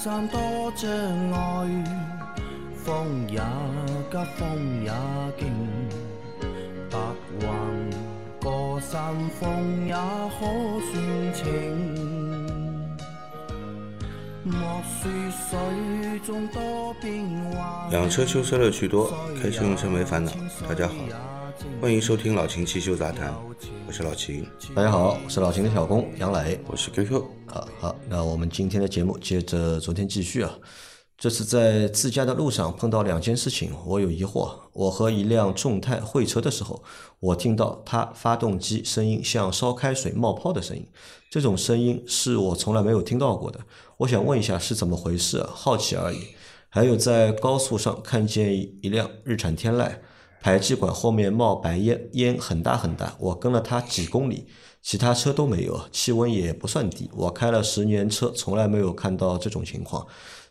山多障碍，风也急，风也劲，白云过山峰也可算情。莫说水中多变幻，养车修车乐趣多，开车用车没烦恼。大家好，欢迎收听老秦汽修杂谈，我是老秦，大家好，我是老秦的小工杨磊。我是 QQ。好，那我们今天的节目接着昨天继续啊。这次在自驾的路上碰到两件事情，我有疑惑。我和一辆众泰会车的时候，我听到它发动机声音像烧开水冒泡的声音，这种声音是我从来没有听到过的。我想问一下是怎么回事？好奇而已。还有在高速上看见一辆日产天籁，排气管后面冒白烟，烟很大很大。我跟了它几公里，其他车都没有，气温也不算低。我开了十年车，从来没有看到这种情况。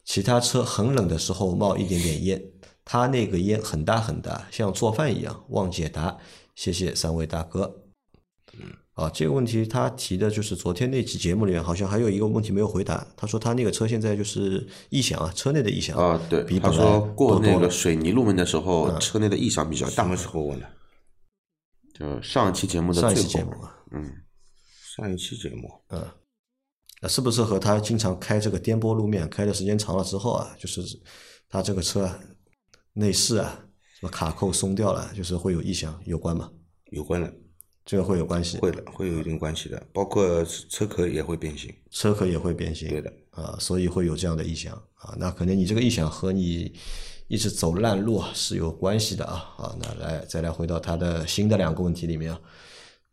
其他车很冷的时候冒一点点烟，他那个烟很大很大，像做饭一样。望解答，谢谢三位大哥。嗯，啊，这个问题他提的就是昨天那期节目里面好像还有一个问题没有回答。他说他那个车现在就是异响啊，车内的异响啊，对，比本来他说过那个水泥路面的时候，嗯车内的异响比较大。什么时候问的？就上一期节目的上一最后期节目啊，嗯，上一期节目，嗯，那，是不是和他经常开这个颠簸路面开的时间长了之后啊，就是他这个车啊内饰啊什么卡扣松掉了，就是会有异响有关吗？有关的，这个会有关系，会的，会有一定关系的，包括车壳也会变形。车壳也会变形，对的，啊，所以会有这样的异响啊。那可能你这个异响和你一直走烂路啊是有关系的啊。啊，那来再来回到他的新的两个问题里面啊，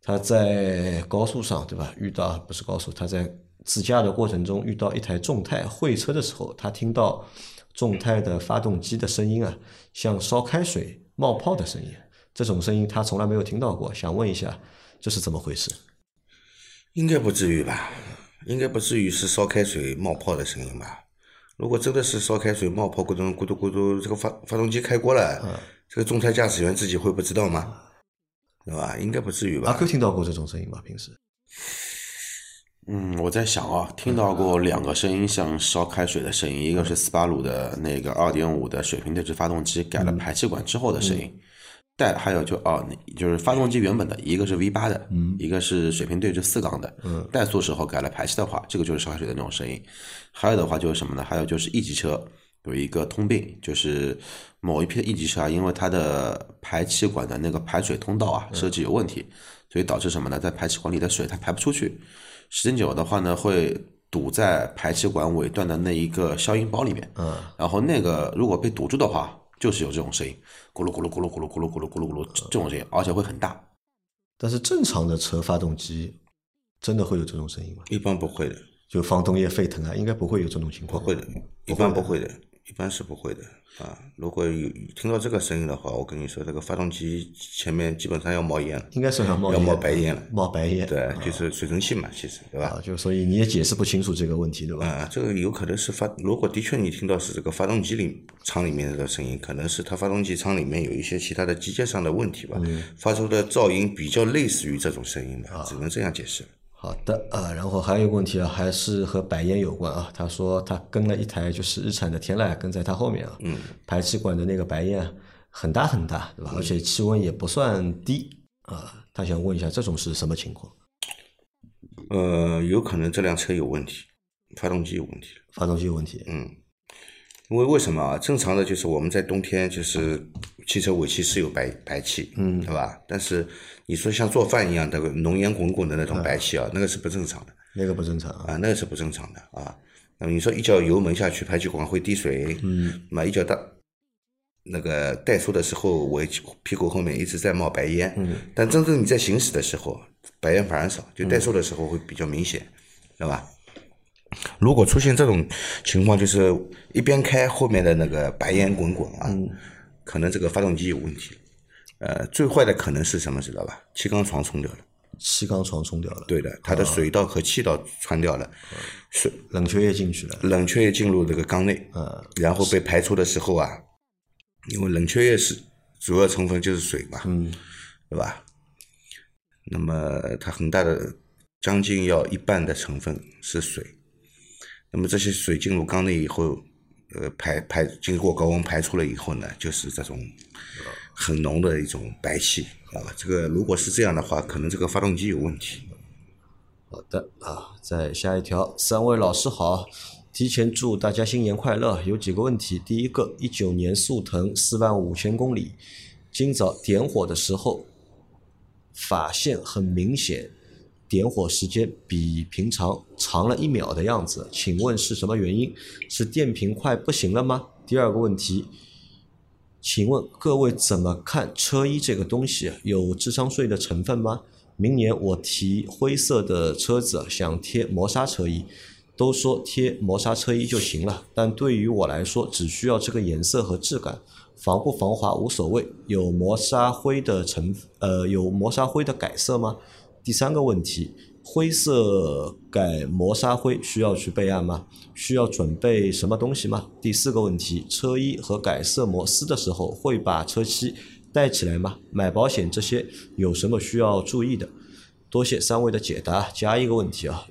他在高速上对吧？遇到不是高速，他在自驾的过程中遇到一台众泰会车的时候，他听到众泰的发动机的声音啊，像烧开水冒泡的声音，这种声音他从来没有听到过，想问一下这是怎么回事？应该不至于吧？应该不至于是烧开水冒泡的声音吧？如果真的是烧开水冒泡，咕咚咕嘟咕嘟，这个发发动机开锅了，嗯这个众泰驾驶员自己会不知道吗？对吧？应该不至于吧？阿 Q 听到过这种声音吗？平时？嗯，我在想啊，听到过两个声音像烧开水的声音，一个是斯巴鲁的那个二点五的水平对置发动机改了排气管之后的声音，带还有就哦，就是发动机原本的一个是 V 八的，嗯一个是水平对置四缸的，怠速时候改了排气的话，这个就是烧开水的那种声音。还有的话就是什么呢？还有就是 E 级车有一个通病，就是某一批的 E 级车啊，因为它的排气管的那个排水通道啊设计有问题，所以导致什么呢？在排气管里的水它排不出去，时间久的话呢，会堵在排气管尾段的那一个消音包里面。嗯，然后那个如果被堵住的话，就是有这种声音，咕噜咕噜咕噜咕噜咕噜咕噜咕噜咕噜这种声音，而且会很大。但是正常的车发动机真的会有这种声音吗？一般不会的，就防冻液沸腾啊，应该不会有这种情况。不会的，一般不会的，一般是不会的啊。如果有听到这个声音的话，我跟你说，这个发动机前面基本上要冒烟了，应该是要冒要冒白烟了。冒白烟。对，就是水蒸气嘛，其实对吧？啊，就所以你也解释不清楚这个问题，对吧？啊，这个有可能是发，如果的确你听到是这个发动机里舱里面的声音，可能是它发动机舱里面有一些其他的机械上的问题吧，发出的噪音比较类似于这种声音吧，只能这样解释。好的啊，然后还有一个问题啊，还是和白烟有关啊。他说他跟了一台就是日产的天籁，跟在他后面啊，嗯，排气管的那个白烟啊很大很大，对吧？而且气温也不算低啊。他想问一下，这种是什么情况？呃，有可能这辆车有问题，发动机有问题。发动机有问题？嗯，因为为什么啊？正常的就是我们在冬天就是汽车尾气是有白白气，嗯，对吧？但是你说像做饭一样的浓烟滚滚的那种白气啊，那个是不正常的那个不正常啊。啊，那个是不正常的啊。那么你说一脚油门下去，排气管会滴水，嗯，那么一脚大那个怠速的时候，我屁股后面一直在冒白烟，嗯，但真正你在行驶的时候，白烟反而少，就怠速的时候会比较明显，对吧？如果出现这种情况，就是一边开后面的那个白烟滚滚啊，可能这个发动机有问题。呃，最坏的可能是什么，知道吧？气缸床冲掉了。气缸床冲掉了，对的，它的水道和气道穿掉了，水冷却液进去了，冷却液进入这个缸内，呃，然后被排出的时候啊，因为冷却液是主要成分就是水嘛，嗯，对吧？那么它很大的将近要一半的成分是水，那么这些水进入缸内以后，呃，排排经过高温排出了以后呢，就是这种很浓的一种白气啊。这个如果是这样的话，可能这个发动机有问题。好的啊，再下一条，三位老师好，提前祝大家新年快乐。有几个问题，第一个，一九年速腾四万五千公里，今早点火的时候，发现很明显，点火时间比平常长了一秒的样子，请问是什么原因？是电瓶快不行了吗？第二个问题，请问各位怎么看车衣这个东西？有智商税的成分吗？明年我提灰色的车子，想贴磨砂车衣，都说贴磨砂车衣就行了，但对于我来说，只需要这个颜色和质感，防不防滑无所谓。有磨砂灰的成呃有磨砂灰的改色吗？第三个问题，灰色改磨砂灰需要去备案吗？需要准备什么东西吗？第四个问题，车衣和改色膜撕的时候会把车漆带起来吗？买保险这些有什么需要注意的？多谢三位的解答。加一个问题啊，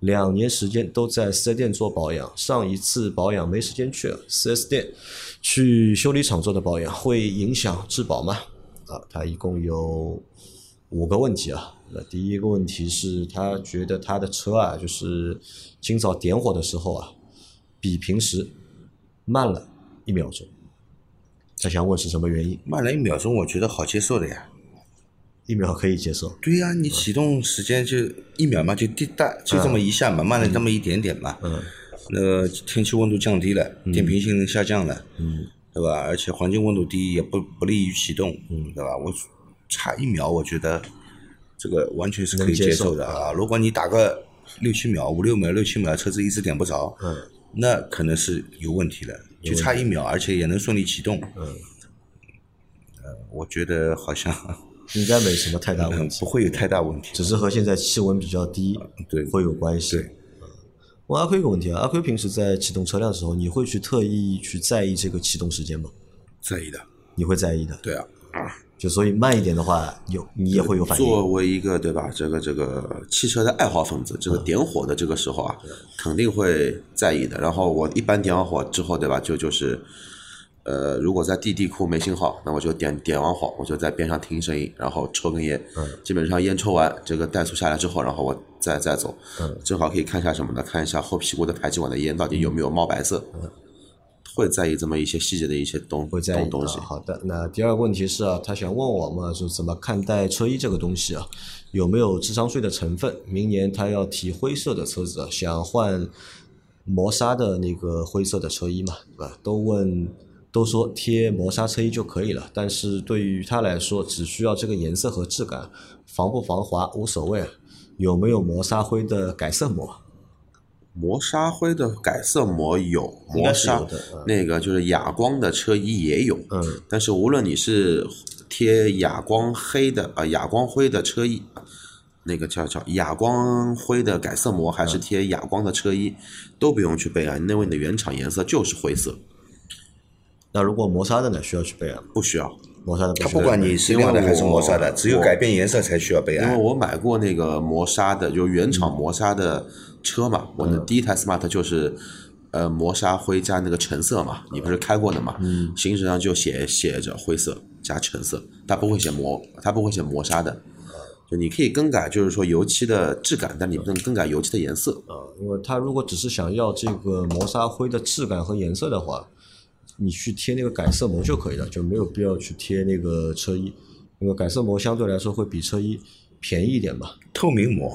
两年时间都在四 S 店做保养，上一次保养没时间去了，四 S 店去修理厂做的保养会影响质保吗？啊，它一共有五个问题啊。那第一个问题是他觉得他的车啊，就是今早点火的时候啊，比平时慢了一秒钟。他想问是什么原因？慢了一秒钟，我觉得好接受的呀。一秒可以接受。对呀，你启动时间就一秒嘛，就滴答，就这么一下嘛，慢了这么一点点嘛。嗯。那个天气温度降低了，电瓶性能下降了，嗯，对吧？而且环境温度低，也不不利于启动，嗯，对吧？我差一秒，我觉得这个完全是可以接受受的啊。如果你打个六七秒、五六秒、六七秒，车子一直点不着，嗯，那可能是有问题的。就差一秒，而且也能顺利启动，嗯，呃，我觉得好像 应该没什么太大问题，嗯 不会有太大问题。只是和现在气温比较低对会有关系。对问阿奎一个问题啊，阿奎平时在启动车辆的时候，你会去特意去在意这个启动时间吗？在意的，你会在意的，对啊。就所以慢一点的话，有你也会有反应。作为一个对吧，这个这个汽车的爱好分子，这个点火的这个时候啊，肯定会在意的。然后我一般点完火之后，对吧，就就是，呃，如果在地地库没信号，那我就点点完火，我就在边上听声音，然后抽根烟。基本上烟抽完，这个怠速下来之后，然后我再再走。正好可以看一下什么呢？看一下后屁股的排气管的烟到底有没有冒白色。会在意这么一些细节的一些东会在意东东西啊。。好的，那第二个问题是啊，他想问我们就怎么看待车衣这个东西啊，有没有智商税的成分？明年他要提灰色的车子，想换磨砂的那个灰色的车衣嘛，对吧？都问都说贴磨砂车衣就可以了，但是对于他来说，只需要这个颜色和质感，防不防滑无所谓。有没有磨砂灰的改色膜？磨砂灰的改色膜有，磨砂那个就是哑光的车衣也有，嗯，但是无论你是贴哑光黑的啊、哑光灰的车衣，那个叫叫哑光灰的改色膜，还嗯是贴哑光的车衣，都不用去备案，因为你的原厂颜色就是灰色，那如果磨砂的呢，需要去备案吗？不需要。磨砂的它不管你是亮的还是磨砂的，只有改变颜色才需要备案。因为。我买过那个磨砂的，就原厂磨砂的车嘛，我的第一台 smart 就是呃磨砂灰加那个橙色嘛，你不是开过的嘛？嗯，行驶上就写写着灰色加橙色，它不会写磨，它不会写磨砂的。就你可以更改，就是说油漆的质感，但你不能更改油漆的颜色。啊，因为它如果只是想要这个磨砂灰的质感和颜色的话，你去贴那个改色膜就可以了，就没有必要去贴那个车衣，因为改色膜相对来说会比车衣便宜一点嘛。透明膜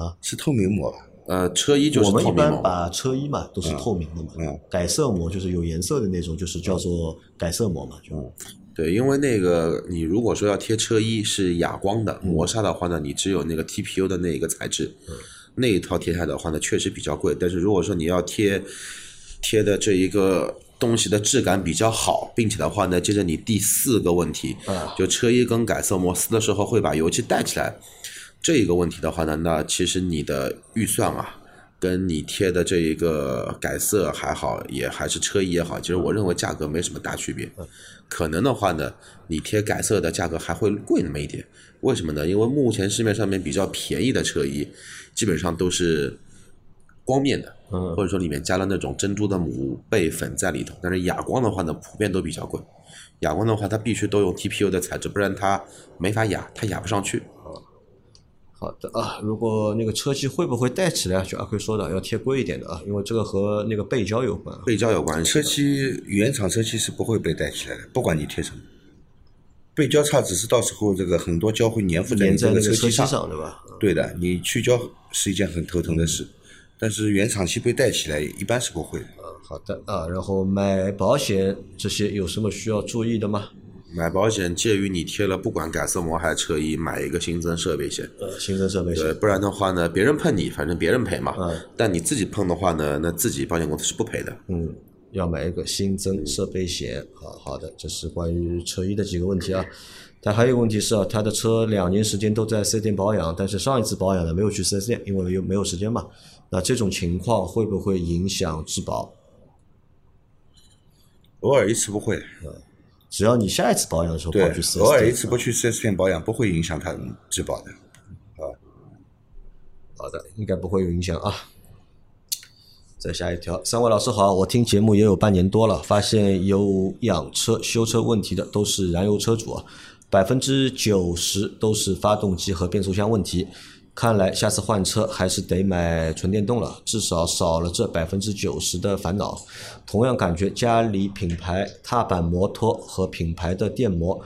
啊，是透明膜吧？呃，车衣就是我们一般把车衣嘛都是透明的嘛，嗯。改色膜就是有颜色的那种，就是叫做改色膜嘛，就、对，因为那个你如果说要贴车衣是哑光的，磨砂的话呢，你只有那个 TPU 的那一个材质，那一套贴下来的话呢，确实比较贵。但是如果说你要贴贴的这一个东西的质感比较好，并且的话呢，接着你第四个问题，啊就车衣跟改色膜撕的时候会把油漆带起来，这一个问题的话呢，那其实你的预算啊。跟你贴的这一个改色还好，也还是车衣也好，其实我认为价格没什么大区别。可能的话呢，你贴改色的价格还会贵那么一点。为什么呢？因为目前市面上面比较便宜的车衣，基本上都是光面的，嗯或者说里面加了那种珍珠的母贝粉在里头。但是哑光的话呢，普遍都比较贵。哑光的话，它必须都用 TPU 的材质，不然它没法哑，它哑不上去。好的啊，如果那个车机会不会带起来，就阿奎说的要贴贵一点的啊，因为这个和那个背胶有关啊。背胶有关车的，漆原厂车漆是不会被带起来的，不管你贴什么。背胶差只是到时候这个很多胶会粘附在你这个车漆上，上对吧？对的，你去胶是一件很头疼的事，但是原厂漆被带起来一般是不会的。好的啊，然后买保险这些有什么需要注意的吗？买保险介于你贴了不管改色膜还是车衣，买一个新增设备险。呃，新增设备对，险不然的话呢，别人碰你，反正别人赔嘛。嗯但你自己碰的话呢，那自己保险公司是不赔的。嗯，要买一个新增设备险。好好的，这是关于车衣的几个问题啊。但还有一个问题是啊，他的车两年时间都在四 S 店保养，但是上一次保养呢没有去四 S 店，因为又没有时间嘛。那这种情况会不会影响质保？偶尔一次不会，只要你下一次保养的时候对偶尔一次不去四 S 店保养，不会影响它质保的。好的，应该不会有影响啊。再下一条，三位老师好，我听节目也有半年多了，发现有养车、修车问题的都是燃油车主啊，百分之九十都是发动机和变速箱问题。看来下次换车还是得买纯电动了，至少少了这百分之九十的烦恼。同样感觉家里品牌踏板摩托和品牌的电摩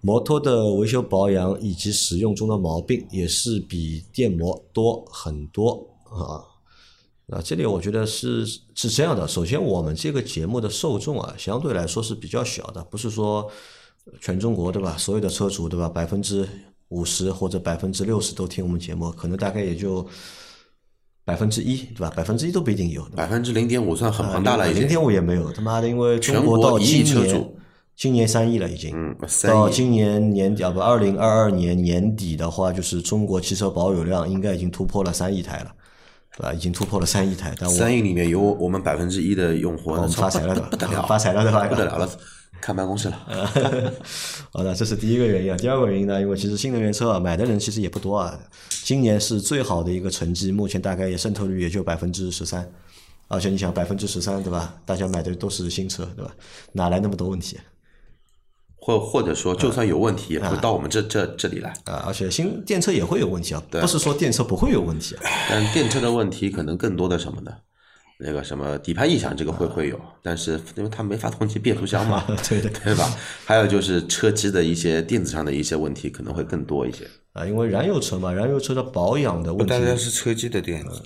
摩托的维修保养以及使用中的毛病也是比电摩多很多啊。那这里我觉得是是这样的，首先我们这个节目的受众啊，相对来说是比较小的，不是说全中国对吧？所有的车主对吧？百分之五十或者百分之六十都听我们节目，可能大概也就百分之一对吧？百分之一都不一定有。百分之零点五算很庞大了，已经。零点五也没有，他妈的，因为中全国到国一亿今年车主，今年三亿了已经，嗯，三亿。到今年年底啊不，二零二二年年底的话，就是中国汽车保有量应该已经突破了三亿台了，对吧？已经突破了三亿台，但三亿里面有我们百分之一的用户，我们发财了对吧不得了，发财了对吧不得了了，看办公室了。好的，这是第一个原因啊。第二个原因呢，因为其实新能源车啊，买的人其实也不多啊。今年是最好的一个成绩，目前大概也渗透率也就百分之十三。而且你想百分之十三对吧？大家买的都是新车对吧？哪来那么多问题或或者说，就算有问题，也不会到我们这这这里来。啊？而且新电车也会有问题啊，不是说电车不会有问题啊。但电车的问题可能更多的什么呢？那个什么底盘异响这个会会有，但是因为它没发动机、变速箱嘛，对的对吧？还有就是车机的一些电子上的一些问题可能会更多一些。啊，因为燃油车嘛，燃油车的保养的不问题单单是车机的电子，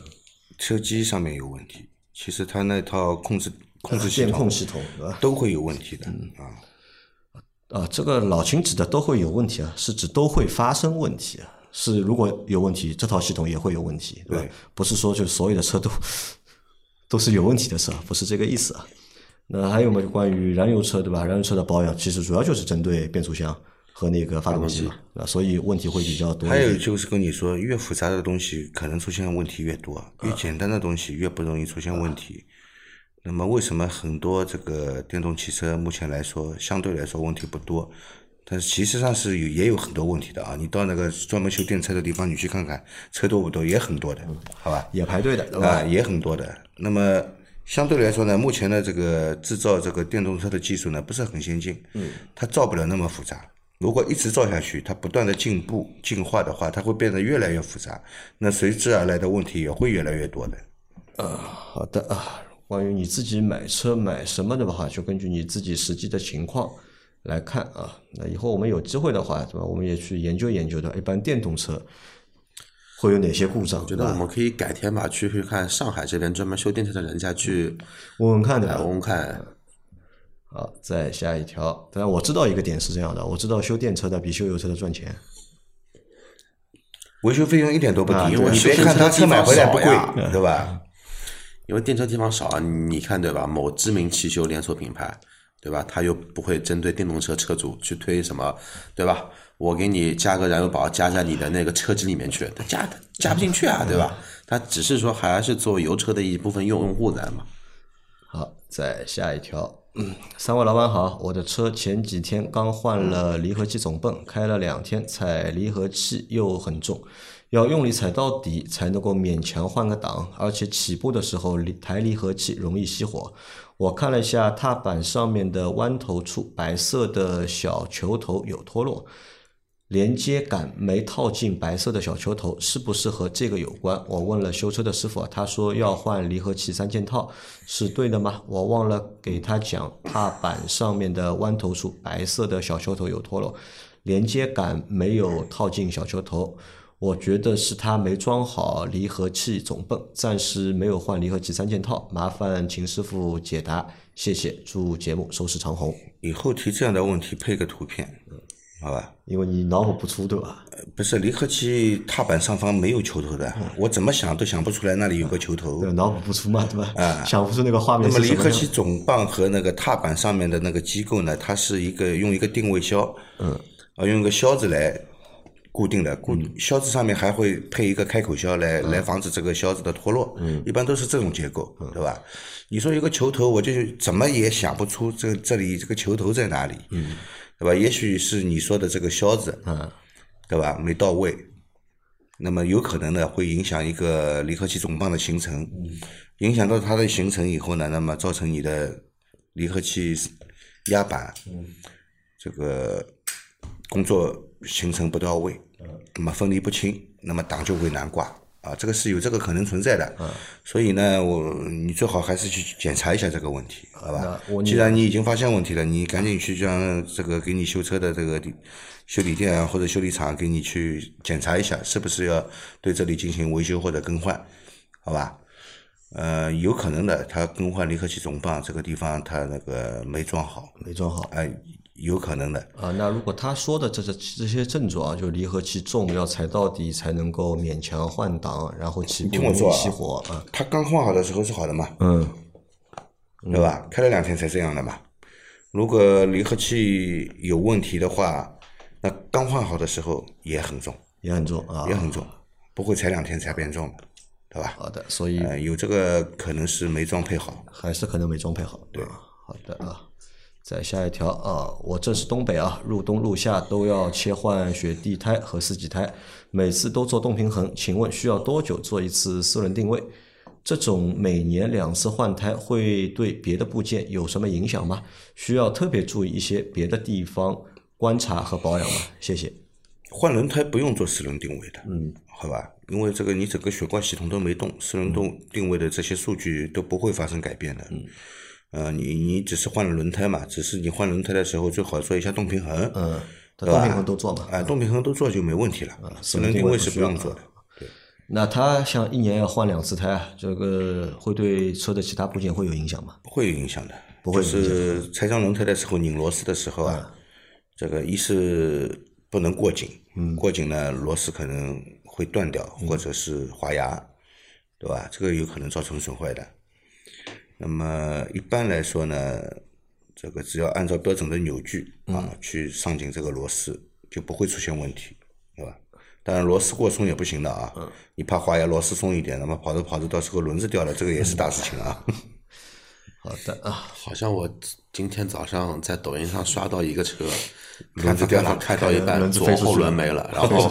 车机上面有问题，其实它那套控制控制系电统控系统？都会有问题的啊。啊，这个老秦指的都会有问题啊，是指都会发生问题啊。是如果有问题，这套系统也会有问题，对吧？对不是说就所有的车都 都是有问题的车，不是这个意思啊。那还有嘛，就关于燃油车对吧？燃油车的保养其实主要就是针对变速箱和那个发动机嘛，啊，所以问题会比较多还有。就是跟你说，越复杂的东西可能出现问题越多，越简单的东西越不容易出现问题。那么为什么很多这个电动汽车目前来说相对来说问题不多？但是其实上是有也有很多问题的啊！你到那个专门修电车的地方，你去看看，车多不多？也很多的，好吧？也排队的，对啊，吧？也很多的。那么相对来说呢，目前的这个制造这个电动车的技术呢，不是很先进，嗯，它造不了那么复杂。如果一直造下去，它不断的进步进化的话，它会变得越来越复杂，那随之而来的问题也会越来越多的。好的啊，关于你自己买车买什么的话，就根据你自己实际的情况来看啊。那以后我们有机会的话，对吧？我们也去研究研究的，一般电动车会有哪些故障，对吧？觉得我们可以改天吧，去去看上海这边专门修电车的人家去问问看，对吧？来问问看。好，再下一条。当然我知道一个点是这样的，我知道修电车的比修油车的赚钱。维修费用一点都不低，啊对你别看他车买回来不贵，对吧？因为电车地方少啊，你看对吧？某知名汽修连锁品牌，对吧？他又不会针对电动车车主去推什么，对吧？我给你加个燃油宝，加在你的那个车机里面去，他加加不进去啊，对吧？他只是说还是做油车的一部分用用户在嘛。好，再下一条。嗯，三位老板好，我的车前几天刚换了离合器总泵，开了两天，踩离合器又很重，要用力踩到底才能够勉强换个档，而且起步的时候离抬离合器容易熄火。我看了一下踏板上面的弯头处，白色的小球头有脱落。连接杆没套进白色的小球头，是不是和这个有关？我问了修车的师傅，他说要换离合器三件套，是对的吗？我忘了给他讲，踏板上面的弯头处白色的小球头有脱落，连接杆没有套进小球头，我觉得是他没装好离合器总泵，暂时没有换离合器三件套，麻烦秦师傅解答，谢谢，祝节目收视长虹。以后提这样的问题配个图片，好吧？因为你脑补不出对吧？不是离合器踏板上方没有球头的，我怎么想都想不出来那里有个球头。对，脑补不出嘛，对吧？啊想不出那个画面那么离合器总泵和那个踏板上面的那个机构呢，它是一个用一个定位销，嗯，啊，用一个销子来固定的，固销子上面还会配一个开口销来来防止这个销子的脱落，嗯，一般都是这种结构，对吧？你说一个球头，我就怎么也想不出这这里这个球头在哪里，嗯，对吧？也许是你说的这个销子，嗯，对吧？没到位，那么有可能呢会影响一个离合器总泵的形成，影响到它的形成以后呢，那么造成你的离合器压板，这个工作形成不到位，那么分离不清，那么档就会难挂啊，这个是有这个可能存在的，所以呢，我你最好还是去检查一下这个问题，好吧？既然你已经发现问题了，你赶紧去让这个给你修车的这个地修理店啊或者修理厂给你去检查一下，是不是要对这里进行维修或者更换，好吧？呃，有可能的，它更换离合器总泵这个地方它那个没装好，没装好。哎、有可能的。啊，那如果他说的这这这些症状啊，就离合器重要踩到底才能够勉强换挡，然后起步容易听我说啊熄火啊，它刚换好的时候是好的嘛，嗯，对吧？开了两天才这样的嘛。如果离合器有问题的话，那刚换好的时候也很重，也很重啊，也很重，不会踩两天才变重的，对吧？好的，所以呃，有这个可能是没装配好。还是可能没装配好。对，好的啊。再下一条啊，我这是东北啊，入冬入夏都要切换雪地胎和四季胎，每次都做动平衡，请问需要多久做一次四轮定位？这种每年两次换胎会对别的部件有什么影响吗？需要特别注意一些别的地方观察和保养吗？谢谢。换轮胎不用做四轮定位的，嗯，好吧？因为这个你整个血管系统都没动，四轮动定位的这些数据都不会发生改变的，嗯，呃，你你只是换了轮胎嘛，只是你换轮胎的时候最好做一下动平衡，嗯，对吧动平衡都做嘛。啊，动平衡都做就没问题了，四轮定位是不用做的，那他像一年要换两次胎啊，这个会对车的其他部件会有影响吗？不会有影响的，不会是拆装轮胎的时候拧螺丝的时候啊，这个一是不能过紧，嗯过紧呢螺丝可能会断掉，或者是滑牙，对吧？这个有可能造成损坏的。那么一般来说呢，这个只要按照标准的扭矩啊、嗯去上紧这个螺丝，就不会出现问题，对吧？当然螺丝过松也不行的啊，嗯。你怕滑牙，螺丝松一点，那么跑着跑着到时候轮子掉了，这个也是大事情啊。好的啊，好像我今天早上在抖音上刷到一个车，轮子掉了开到一半，左后轮没了，然后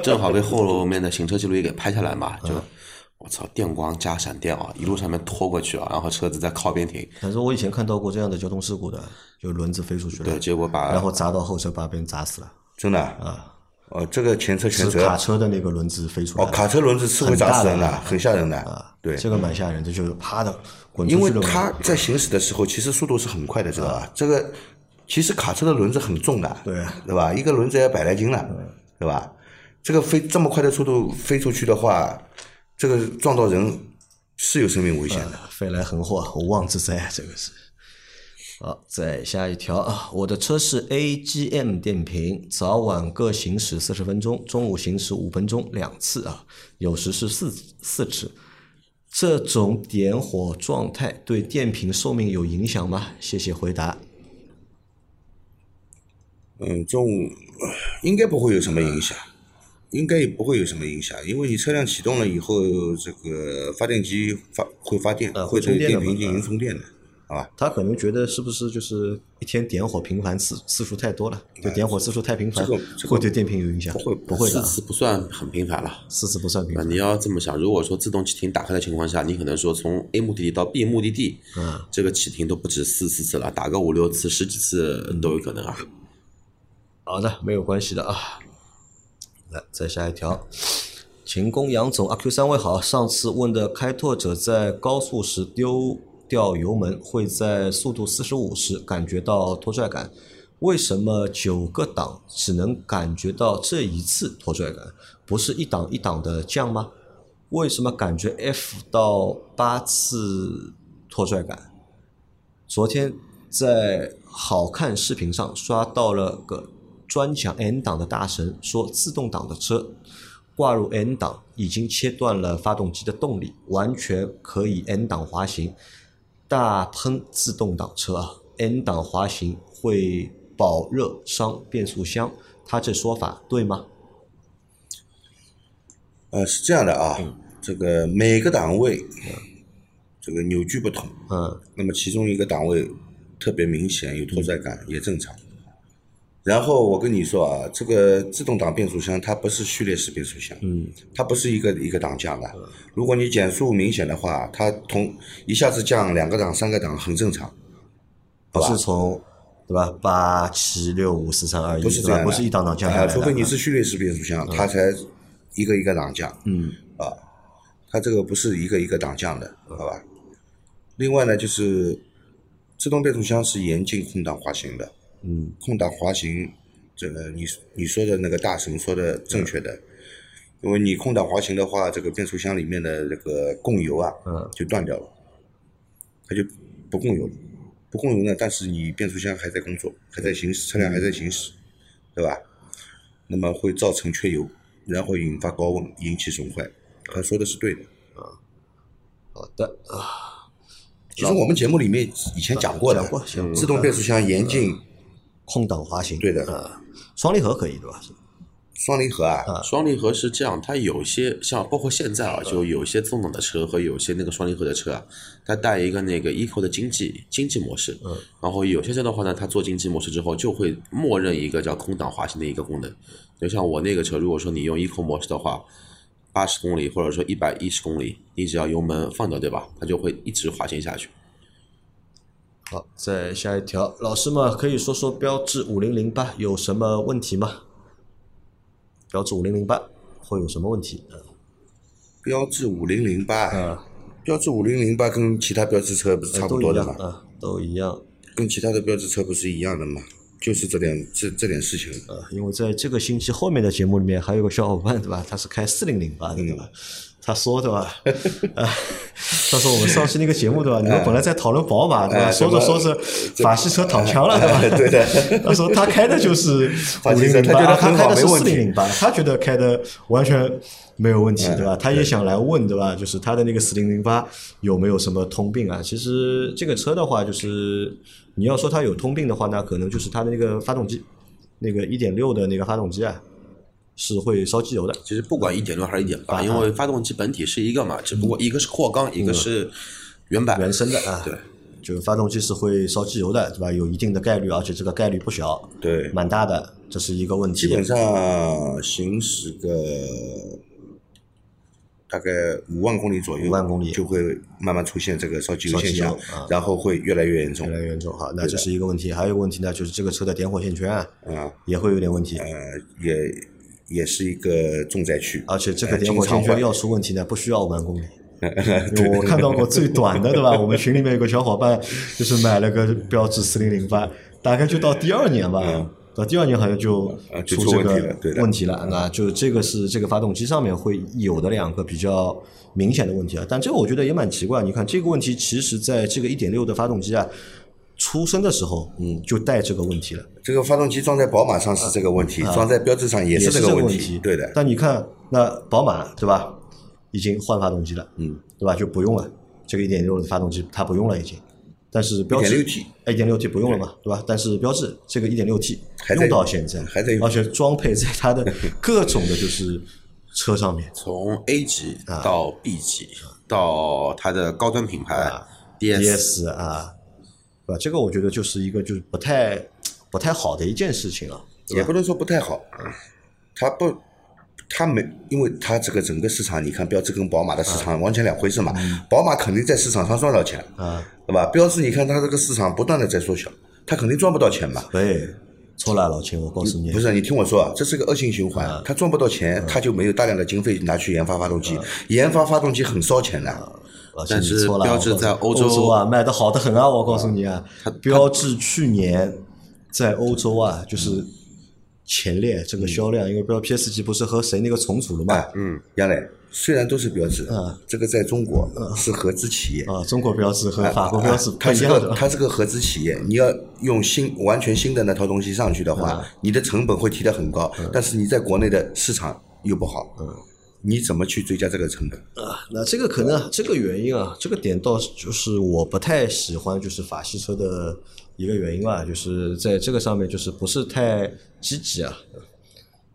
正好被后面的行车记录仪给拍下来嘛，就我操，电光加闪电啊，一路上面拖过去啊，然后车子在靠边停，反正我以前看到过这样的交通事故的，就轮子飞出去了，对，结果把然后砸到后车，把别人砸死了。真的啊？哦，这个前车全是责卡车的那个轮子飞出来哦，卡车轮子是会砸死人的，很吓人的。啊，对，这个蛮吓人的，就是啪的滚出因为。它在行驶的时候，其实速度是很快的，知道吧？这个其实卡车的轮子很重的，对对吧？一个轮子要百来斤了，对吧？这个飞这么快的速度飞出去的话，这个撞到人是有生命危险的。飞来横祸，无妄之灾啊，这个是。好，再下一条啊，我的车是 AGM 电瓶，早晚各行驶四十分钟，中午行驶五分钟两次啊，有时是四四次。这种点火状态对电瓶寿命有影响吗？谢谢回答。嗯，中午呃应该不会有什么影响，应该也不会有什么影响，因为你车辆启动了以后，这个发电机发会发电，呃会对会充电瓶进行充电的。好吧？他可能觉得是不是就是一天点火频繁次次数太多了，就点火次数太频繁这个这个会对电瓶有影响？不会不会的啊，四次不算很频繁了。四次不算频繁。你要这么想，如果说自动启停打开的情况下，你可能说从 A 目的地到 B 目的地，嗯，这个启停都不止四四次了，打个五六次、十几次都有可能啊。好的，没有关系的啊。来，再下一条。秦工杨总，阿 Q 三位好。上次问的开拓者在高速时丢掉油门，会在速度四十五时感觉到拖拽感，为什么九个档只能感觉到这一次拖拽感，不是一档一档的降吗？为什么感觉 F 到八次拖拽感？昨天在好看视频上刷到了个专讲 N 档的大神，说自动挡的车挂入 N 档已经切断了发动机的动力，完全可以 N 档滑行。大喷自动挡车啊，N 档滑行会保热伤变速箱，他这说法对吗？呃，是这样的啊，这个每个档位这个扭矩不同，嗯那么其中一个档位特别明显有拖拽感也正常。然后我跟你说啊，这个自动挡变速箱它不是序列式变速箱，嗯。它不是一个一个档降的。如果你减速明显的话，它同一下子降两个档、三个档很正常，不是从对吧？八七六五四三二一，不是这样，不是一档档降除非你是序列式变速箱，它才一个一个档降。嗯。啊，它这个不是一个一个档降的，好吧？另外呢，就是自动变速箱是严禁空档滑行的，嗯空档滑行，这个你你说的那个大神说的正确的，因为你空档滑行的话，这个变速箱里面的这个供油啊，嗯。就断掉了，它就不供油了，不供油呢，但是你变速箱还在工作，还在行驶，车辆还在行驶，对吧？那么会造成缺油，然后引发高温，引起损坏。他说的是对的。好的。啊，其实我们节目里面以前讲过的，自动变速箱严禁空档滑行，对的。啊，双离合可以对吧？双离合啊，双离合是这样，它有些像包括现在啊，就有些自动挡的车和有些那个双离合的车啊，它带一个那个 eco 的经济经济模式，嗯，然后有些车的话呢，它做经济模式之后就会默认一个叫空档滑行的一个功能，就像我那个车，如果说你用 eco 模式的话，八十公里或者说一百一十公里，你只要油门放掉，对吧？它就会一直滑行下去。好，再下一条，老师们可以说说标致五零零八有什么问题吗？标致五零零八会有什么问题？标致五零零八，啊，标致五零零八跟其他标致车不是差不多的吗？啊，都一样。跟其他的标致车不是一样的吗？就是这点这这点事情。呃，因为在这个星期后面的节目里面还有个小伙伴对吧？他是开四零零八的对吧？他说对吧？啊，他说我们上期那个节目对吧？你们本来在讨论宝马对吧？哎说着说着法系车躺枪了对吧？对的。他说他开的就是 五零零八，他开的是四零零八，他觉得开的完全没有问题对吧？他也想来问对吧？就是他的那个四零零八有没有什么通病啊？其实这个车的话，就是你要说它有通病的话，那可能就是它的那个发动机，那个一点六的那个发动机啊，是会烧机油的。其实不管一点六还是一点八，啊因为发动机本体是一个嘛，只不过一个是扩缸，一个是原版原生的啊，对，就发动机是会烧机油的，对吧？有一定的概率，而且这个概率不小，对，蛮大的，这是一个问题。基本上行驶个大概五万公里左右，五万公里就会慢慢出现这个烧机油现象啊，然后会越来越严重越。来越严重，好，那这是一个问题。还有一个问题呢，就是这个车的点火线圈啊，啊，也会有点问题，呃，也也是一个重灾区。而且这个呃点火线圈要出问题呢，不需要五万公里。我看到过最短的，对吧？我们群里面有个小伙伴，就是买了个标致四零零八，大概就到第二年吧，到第二年好像就出这个问题了。那就这个是这个发动机上面会有的两个比较明显的问题啊。但这个我觉得也蛮奇怪，你看这个问题，其实在这个一点六的发动机啊出生的时候，嗯，就带这个问题了。这个发动机装在宝马上是这个问题，装在标志上也是这个问问题。对的，但你看，那宝马对吧，已经换发动机了，嗯，对吧？就不用了，这个一点六的发动机它不用了已经。但是标致 1.6T 一点六 T 不用了嘛，对吧？但是标志这个一点六 T 用到现在，还在用而且装配在它的各种的就是车上面，从 A 级啊。到 B 级到它的高端品牌 DS，DS 啊，对吧？这个我觉得就是一个就是不太不太好的一件事情了。也不能说不太好，它不，它没，因为它这个整个市场，你看标致跟宝马的市场完全两回事嘛。宝马肯定在市场上赚到钱，啊，对吧？标致你看它这个市场不断的在缩小，它肯定赚不到钱嘛。对，错了，老秦，我告诉你，不是，你听我说，啊，这是个恶性循环，它赚不到钱，它就没有大量的经费拿去研发发动机，研发发动机很烧钱的。但是标致我告诉你在欧洲洲啊卖的好的很啊，我告诉你啊，标志去年在欧洲啊就是前列这个销量，因为标 PSG 不是和谁那个重组了嘛，嗯，杨磊，虽然都是标志，嗯这个在中国是合资企业。啊，中国标志和法国标志不它是一样的个，它是个合资企业，你要用新完全新的那套东西上去的嗯话，你的成本会提得很高，但是你在国内的市场又不好，嗯你怎么去追加这个成本？啊，那这个可能这个原因啊，这个点倒是就是我不太喜欢就是法系车的一个原因吧，就是在这个上面就是不是太积极啊。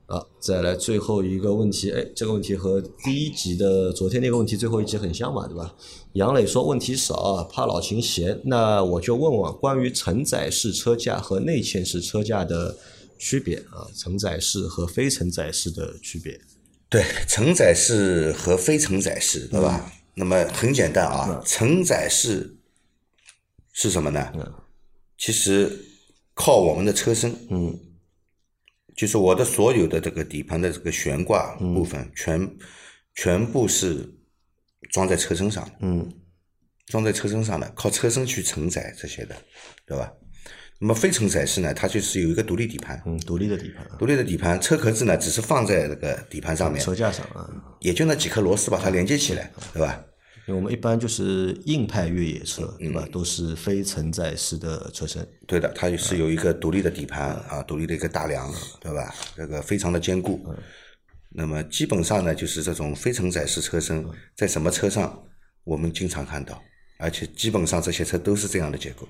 啊，再来最后一个问题，哎，这个问题和第一集的昨天那个问题最后一集很像嘛，对吧？杨磊说问题少啊，怕老秦嫌，那我就问问关于承载式车架和内嵌式车架的区别啊，承载式和非承载式的区别。对，承载式和非承载式，对吧？那么很简单啊，承载式是什么呢？其实靠我们的车身，嗯，就是我的所有的这个底盘的这个悬挂部分，全全部是装在车身上的，嗯。装在车身上的，靠车身去承载这些的，对吧？那么非承载式呢，它就是有一个独立底盘，嗯，独立的底盘啊，独立的底盘，车壳子呢只是放在那个底盘上面，车架上啊。也就那几颗螺丝把它连接起来，对吧？因为我们一般就是硬派越野车，对嗯吧？都是非承载式的车身。对的，它也是有一个独立的底盘啊，独立的一个大梁，对吧？这个非常的坚固。那么基本上呢，就是这种非承载式车身，在什么车上我们经常看到，而且基本上这些车都是这样的结构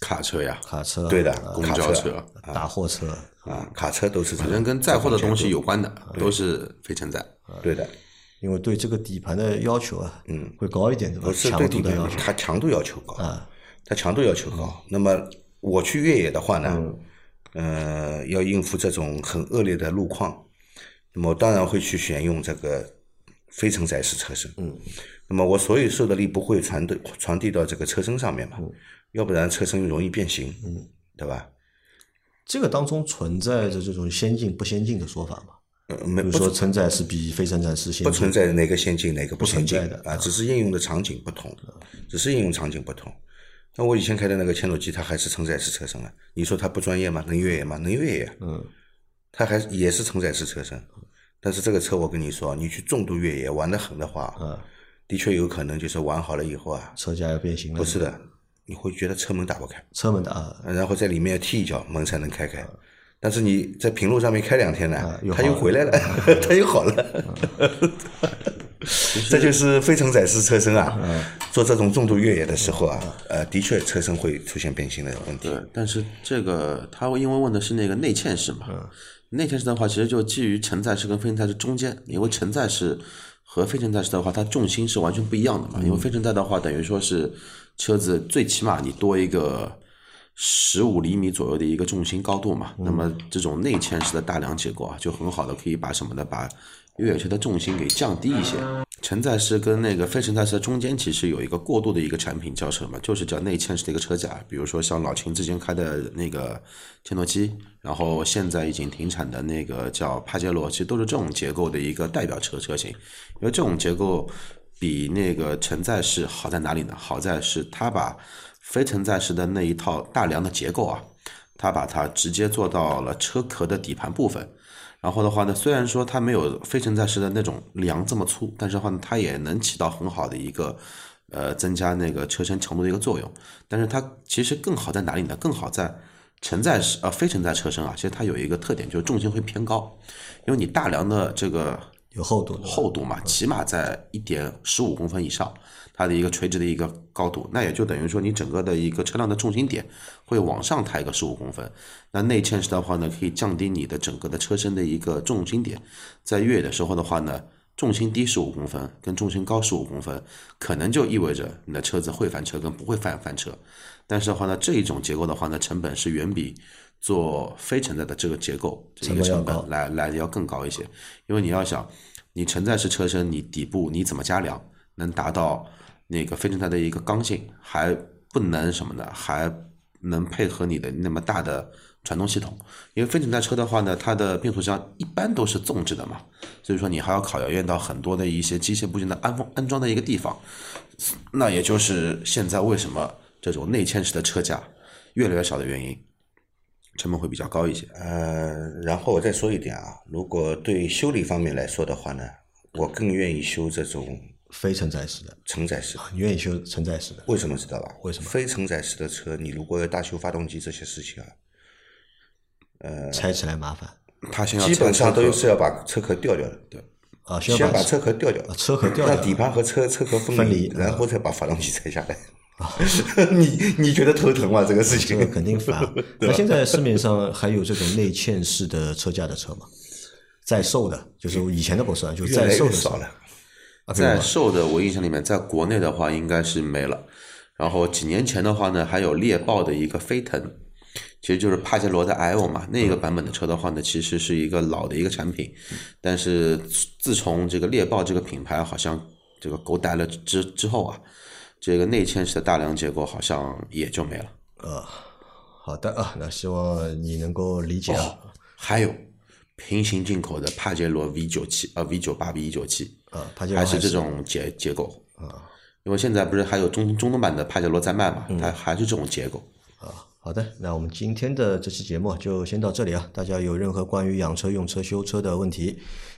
卡车呀，卡车、对的啊公交车，大货车，啊，卡车都是反正，跟载货的东西有关的都是非承载。对的，因为对这个底盘的要求啊，嗯，会高一点，对吧？不是强对底盘要求，它强度要求高。啊，它强度要求高。那么我去越野的话呢，呃，要应付这种很恶劣的路况，那么当然会去选用这个非承载式车身。嗯，那么我所有受的力不会传递传递到这个车身上面嘛，要不然车身容易变形，嗯，对吧？这个当中存在着这种先进不先进的说法嘛？呃，没比如说承载式比非承载式先进不，存在哪个先进哪个不先进不存在的啊，只是应用的场景不同，只是应用场景不同。那我以前开的那个千诺基，它还是承载式车身啊，你说它不专业吗？能越野吗？能越野，嗯，它还也是承载式车身，但是这个车我跟你说，你去重度越野玩得狠的话，嗯，的确有可能就是玩好了以后啊，车架要变形了。不是的，你会觉得车门打不开，车门打啊，然后在里面踢一脚，门才能开开。但是你在平路上面开两天呢啊，又它又回来了，它又好了。这就是非承载式车身啊，做这种重度越野的时候啊，呃，的确车身会出现变形的问题。对，但是这个他因为问的是那个内嵌式嘛，嗯内嵌式的话其实就基于承载式跟非承载式中间，因为承载式和非承载式的话，它重心是完全不一样的嘛。因为非承载的话，等于说是车子最起码你多一个十五厘米左右的一个重心高度嘛。那么这种内嵌式的大梁结构啊，就很好的可以把什么呢？把越野车的重心给降低一些。承载式跟那个非承载式中间其实有一个过渡的一个产品叫什么？就是叫内嵌式的一个车架，比如说像老秦之前开的那个切诺基，然后现在已经停产的那个叫帕杰罗，其实都是这种结构的一个代表车车型。因为这种结构比那个承载式好在哪里呢？好在是它把非承载式的那一套大梁的结构啊，它把它直接做到了车壳的底盘部分。然后的话呢，虽然说它没有非承载式的那种梁这么粗，但是的话呢，它也能起到很好的一个呃增加那个车身强度的一个作用。但是它其实更好在哪里呢？更好在承载式呃非承载车身啊，其实它有一个特点，就是重心会偏高，因为你大梁的这个有厚度厚度嘛，起码在一点十五公分以上，它的一个垂直的一个高度，那也就等于说你整个的一个车辆的重心点会往上抬个十五公分。那内嵌式的话呢，可以降低你的整个的车身的一个重心点，在越野的时候的话呢，重心低十五公分跟重心高十五公分，可能就意味着你的车子会翻车跟不会翻翻车。但是的话呢，这一种结构的话呢，成本是远比做非承载的这个结构这个成本来来的要更高一些。因为你要想，你承载式车身，你底部你怎么加梁能达到那个非承载的一个刚性，还不能什么呢？还能配合你的那么大的传动系统。因为非承载车的话呢，它的变速箱一般都是纵置的嘛，所以说你还要考验到很多的一些机械部件的安放安装的一个地方。那也就是现在为什么这种内嵌式的车架越来越少的原因，成本会比较高一些。呃，然后我再说一点啊，如果对修理方面来说的话呢，我更愿意修这种非承载式的，承载式。你愿意修承载式的？为什么知道吧？为什么非承载式的车，你如果要大修发动机这些事情啊，呃拆起来麻烦它先要基本上都是要把车壳掉掉的。对，啊，先把车壳掉掉啊，车壳掉掉让底盘和车车壳分分离然后再把发动机拆下来。你你觉得头疼吗？这个事情这个肯定烦。那现在市面上还有这种内嵌式的车架的车吗？在售的，就是以前的不算，就在售的少了。啊，在售的我印象里面，在国内的话应该是没了。然后几年前的话呢，还有猎豹的一个飞腾，其实就是帕杰罗的 L 嘛，那个版本的车的话呢，其实是一个老的一个产品，但是自从这个猎豹这个品牌好像这个狗逮了之之后啊，这个内嵌式的大梁结构好像也就没了。好的啊，那希望你能够理解啊。哦，还有平行进口的帕杰罗 V 九七呃 V 九八 V 一九七啊帕杰罗还是还是这种结结构啊，因为现在不是还有中中东版的帕杰罗在卖嘛，它还是这种结构。啊，好的，那我们今天的这期节目就先到这里啊。大家有任何关于养车、用车、修车的问题，